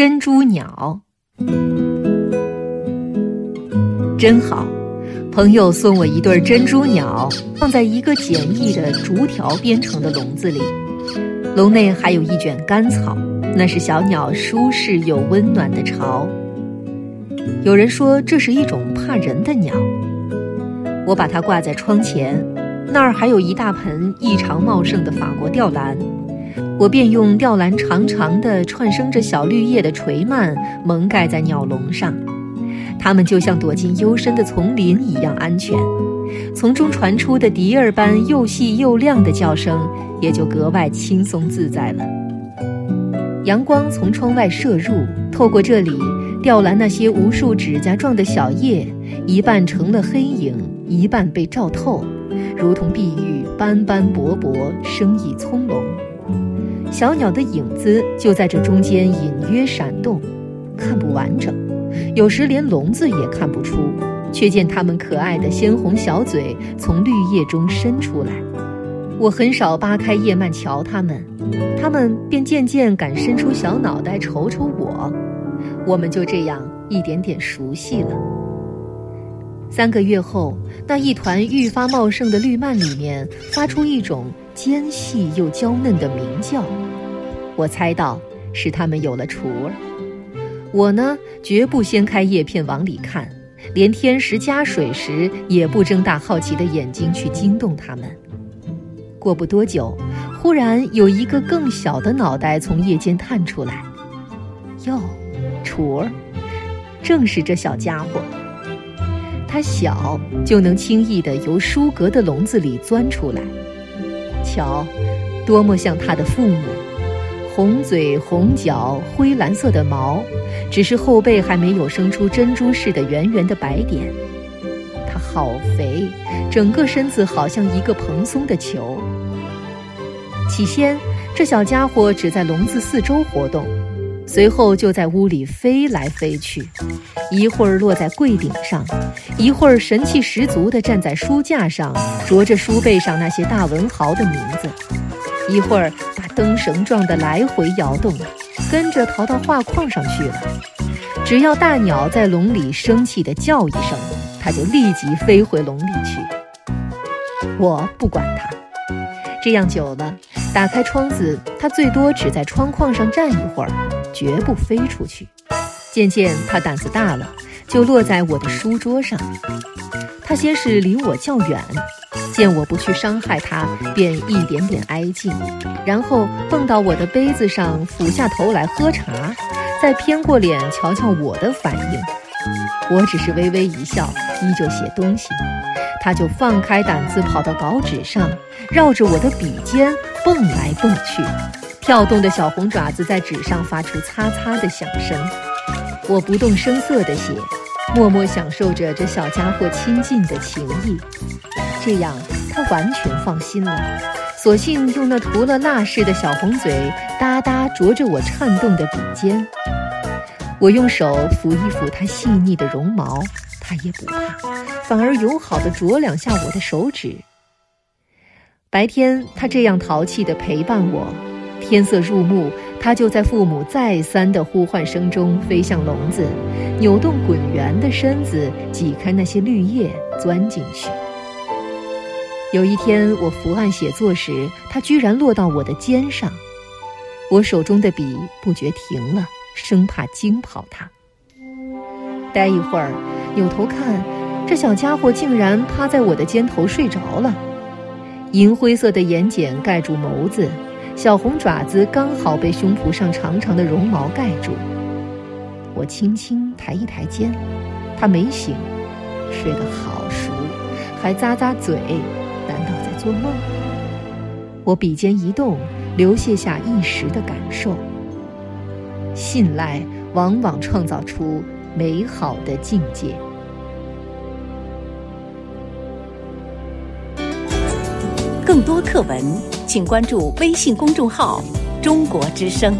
珍珠鸟，真好。朋友送我一对珍珠鸟，放在一个简易的竹条编成的笼子里，笼内还有一卷干草，那是小鸟舒适又温暖的巢。有人说这是一种怕人的鸟，我把它挂在窗前，那儿还有一大盆异常茂盛的法国吊兰。我便用吊兰长长的、串生着小绿叶的垂蔓蒙盖在鸟笼上，它们就像躲进幽深的丛林一样安全。从中传出的笛儿般又细又亮的叫声，也就格外轻松自在了。阳光从窗外射入，透过这里，吊兰那些无数指甲状的小叶，一半成了黑影，一半被照透，如同碧玉，斑斑驳驳，生意葱茏。小鸟的影子就在这中间隐约闪动，看不完整，有时连笼子也看不出，却见它们可爱的鲜红小嘴从绿叶中伸出来。我很少扒开叶蔓瞧它们，它们便渐渐敢伸出小脑袋瞅瞅我，我们就这样一点点熟悉了。三个月后，那一团愈发茂盛的绿蔓里面发出一种。尖细又娇嫩的鸣叫，我猜到是它们有了雏儿。我呢，绝不掀开叶片往里看，连天时加水时也不睁大好奇的眼睛去惊动它们。过不多久，忽然有一个更小的脑袋从叶间探出来，哟，雏儿，正是这小家伙。它小，就能轻易地由书阁的笼子里钻出来。瞧，多么像他的父母！红嘴、红脚、灰蓝色的毛，只是后背还没有生出珍珠似的圆圆的白点。它好肥，整个身子好像一个蓬松的球。起先，这小家伙只在笼子四周活动，随后就在屋里飞来飞去，一会儿落在柜顶上，一会儿神气十足地站在书架上，啄着书背上那些大文豪的名字；一会儿把灯绳状的来回摇动，跟着逃到画框上去了。只要大鸟在笼里生气地叫一声，它就立即飞回笼里去。我不管它，这样久了，打开窗子，它最多只在窗框上站一会儿，绝不飞出去。渐渐，它胆子大了，就落在我的书桌上。它先是离我较远，见我不去伤害它，便一点点挨近，然后蹦到我的杯子上，俯下头来喝茶，再偏过脸瞧瞧我的反应。我只是微微一笑，依旧写东西。它就放开胆子跑到稿纸上，绕着我的笔尖蹦来蹦去，跳动的小红爪子在纸上发出擦擦的响声。我不动声色地写，默默享受着这小家伙亲近的情谊。这样，他完全放心了，索性用那涂了蜡似的小红嘴哒哒啄着我颤动的笔尖。我用手抚一抚它细腻的绒毛，它也不怕，反而友好地啄两下我的手指。白天，它这样淘气地陪伴我。天色入暮，它就在父母再三的呼唤声中飞向笼子，扭动滚圆的身子，挤开那些绿叶，钻进去。有一天，我伏案写作时，它居然落到我的肩上，我手中的笔不觉停了，生怕惊跑它。待一会儿，扭头看，这小家伙竟然趴在我的肩头睡着了，银灰色的眼睑盖住眸子。小红爪子刚好被胸脯上长长的绒毛盖住，我轻轻抬一抬肩，它没醒，睡得好熟，还咂咂嘴，难道在做梦？我笔尖一动，流泻下一时的感受。信赖往往创造出美好的境界。更多课文。请关注微信公众号“中国之声”。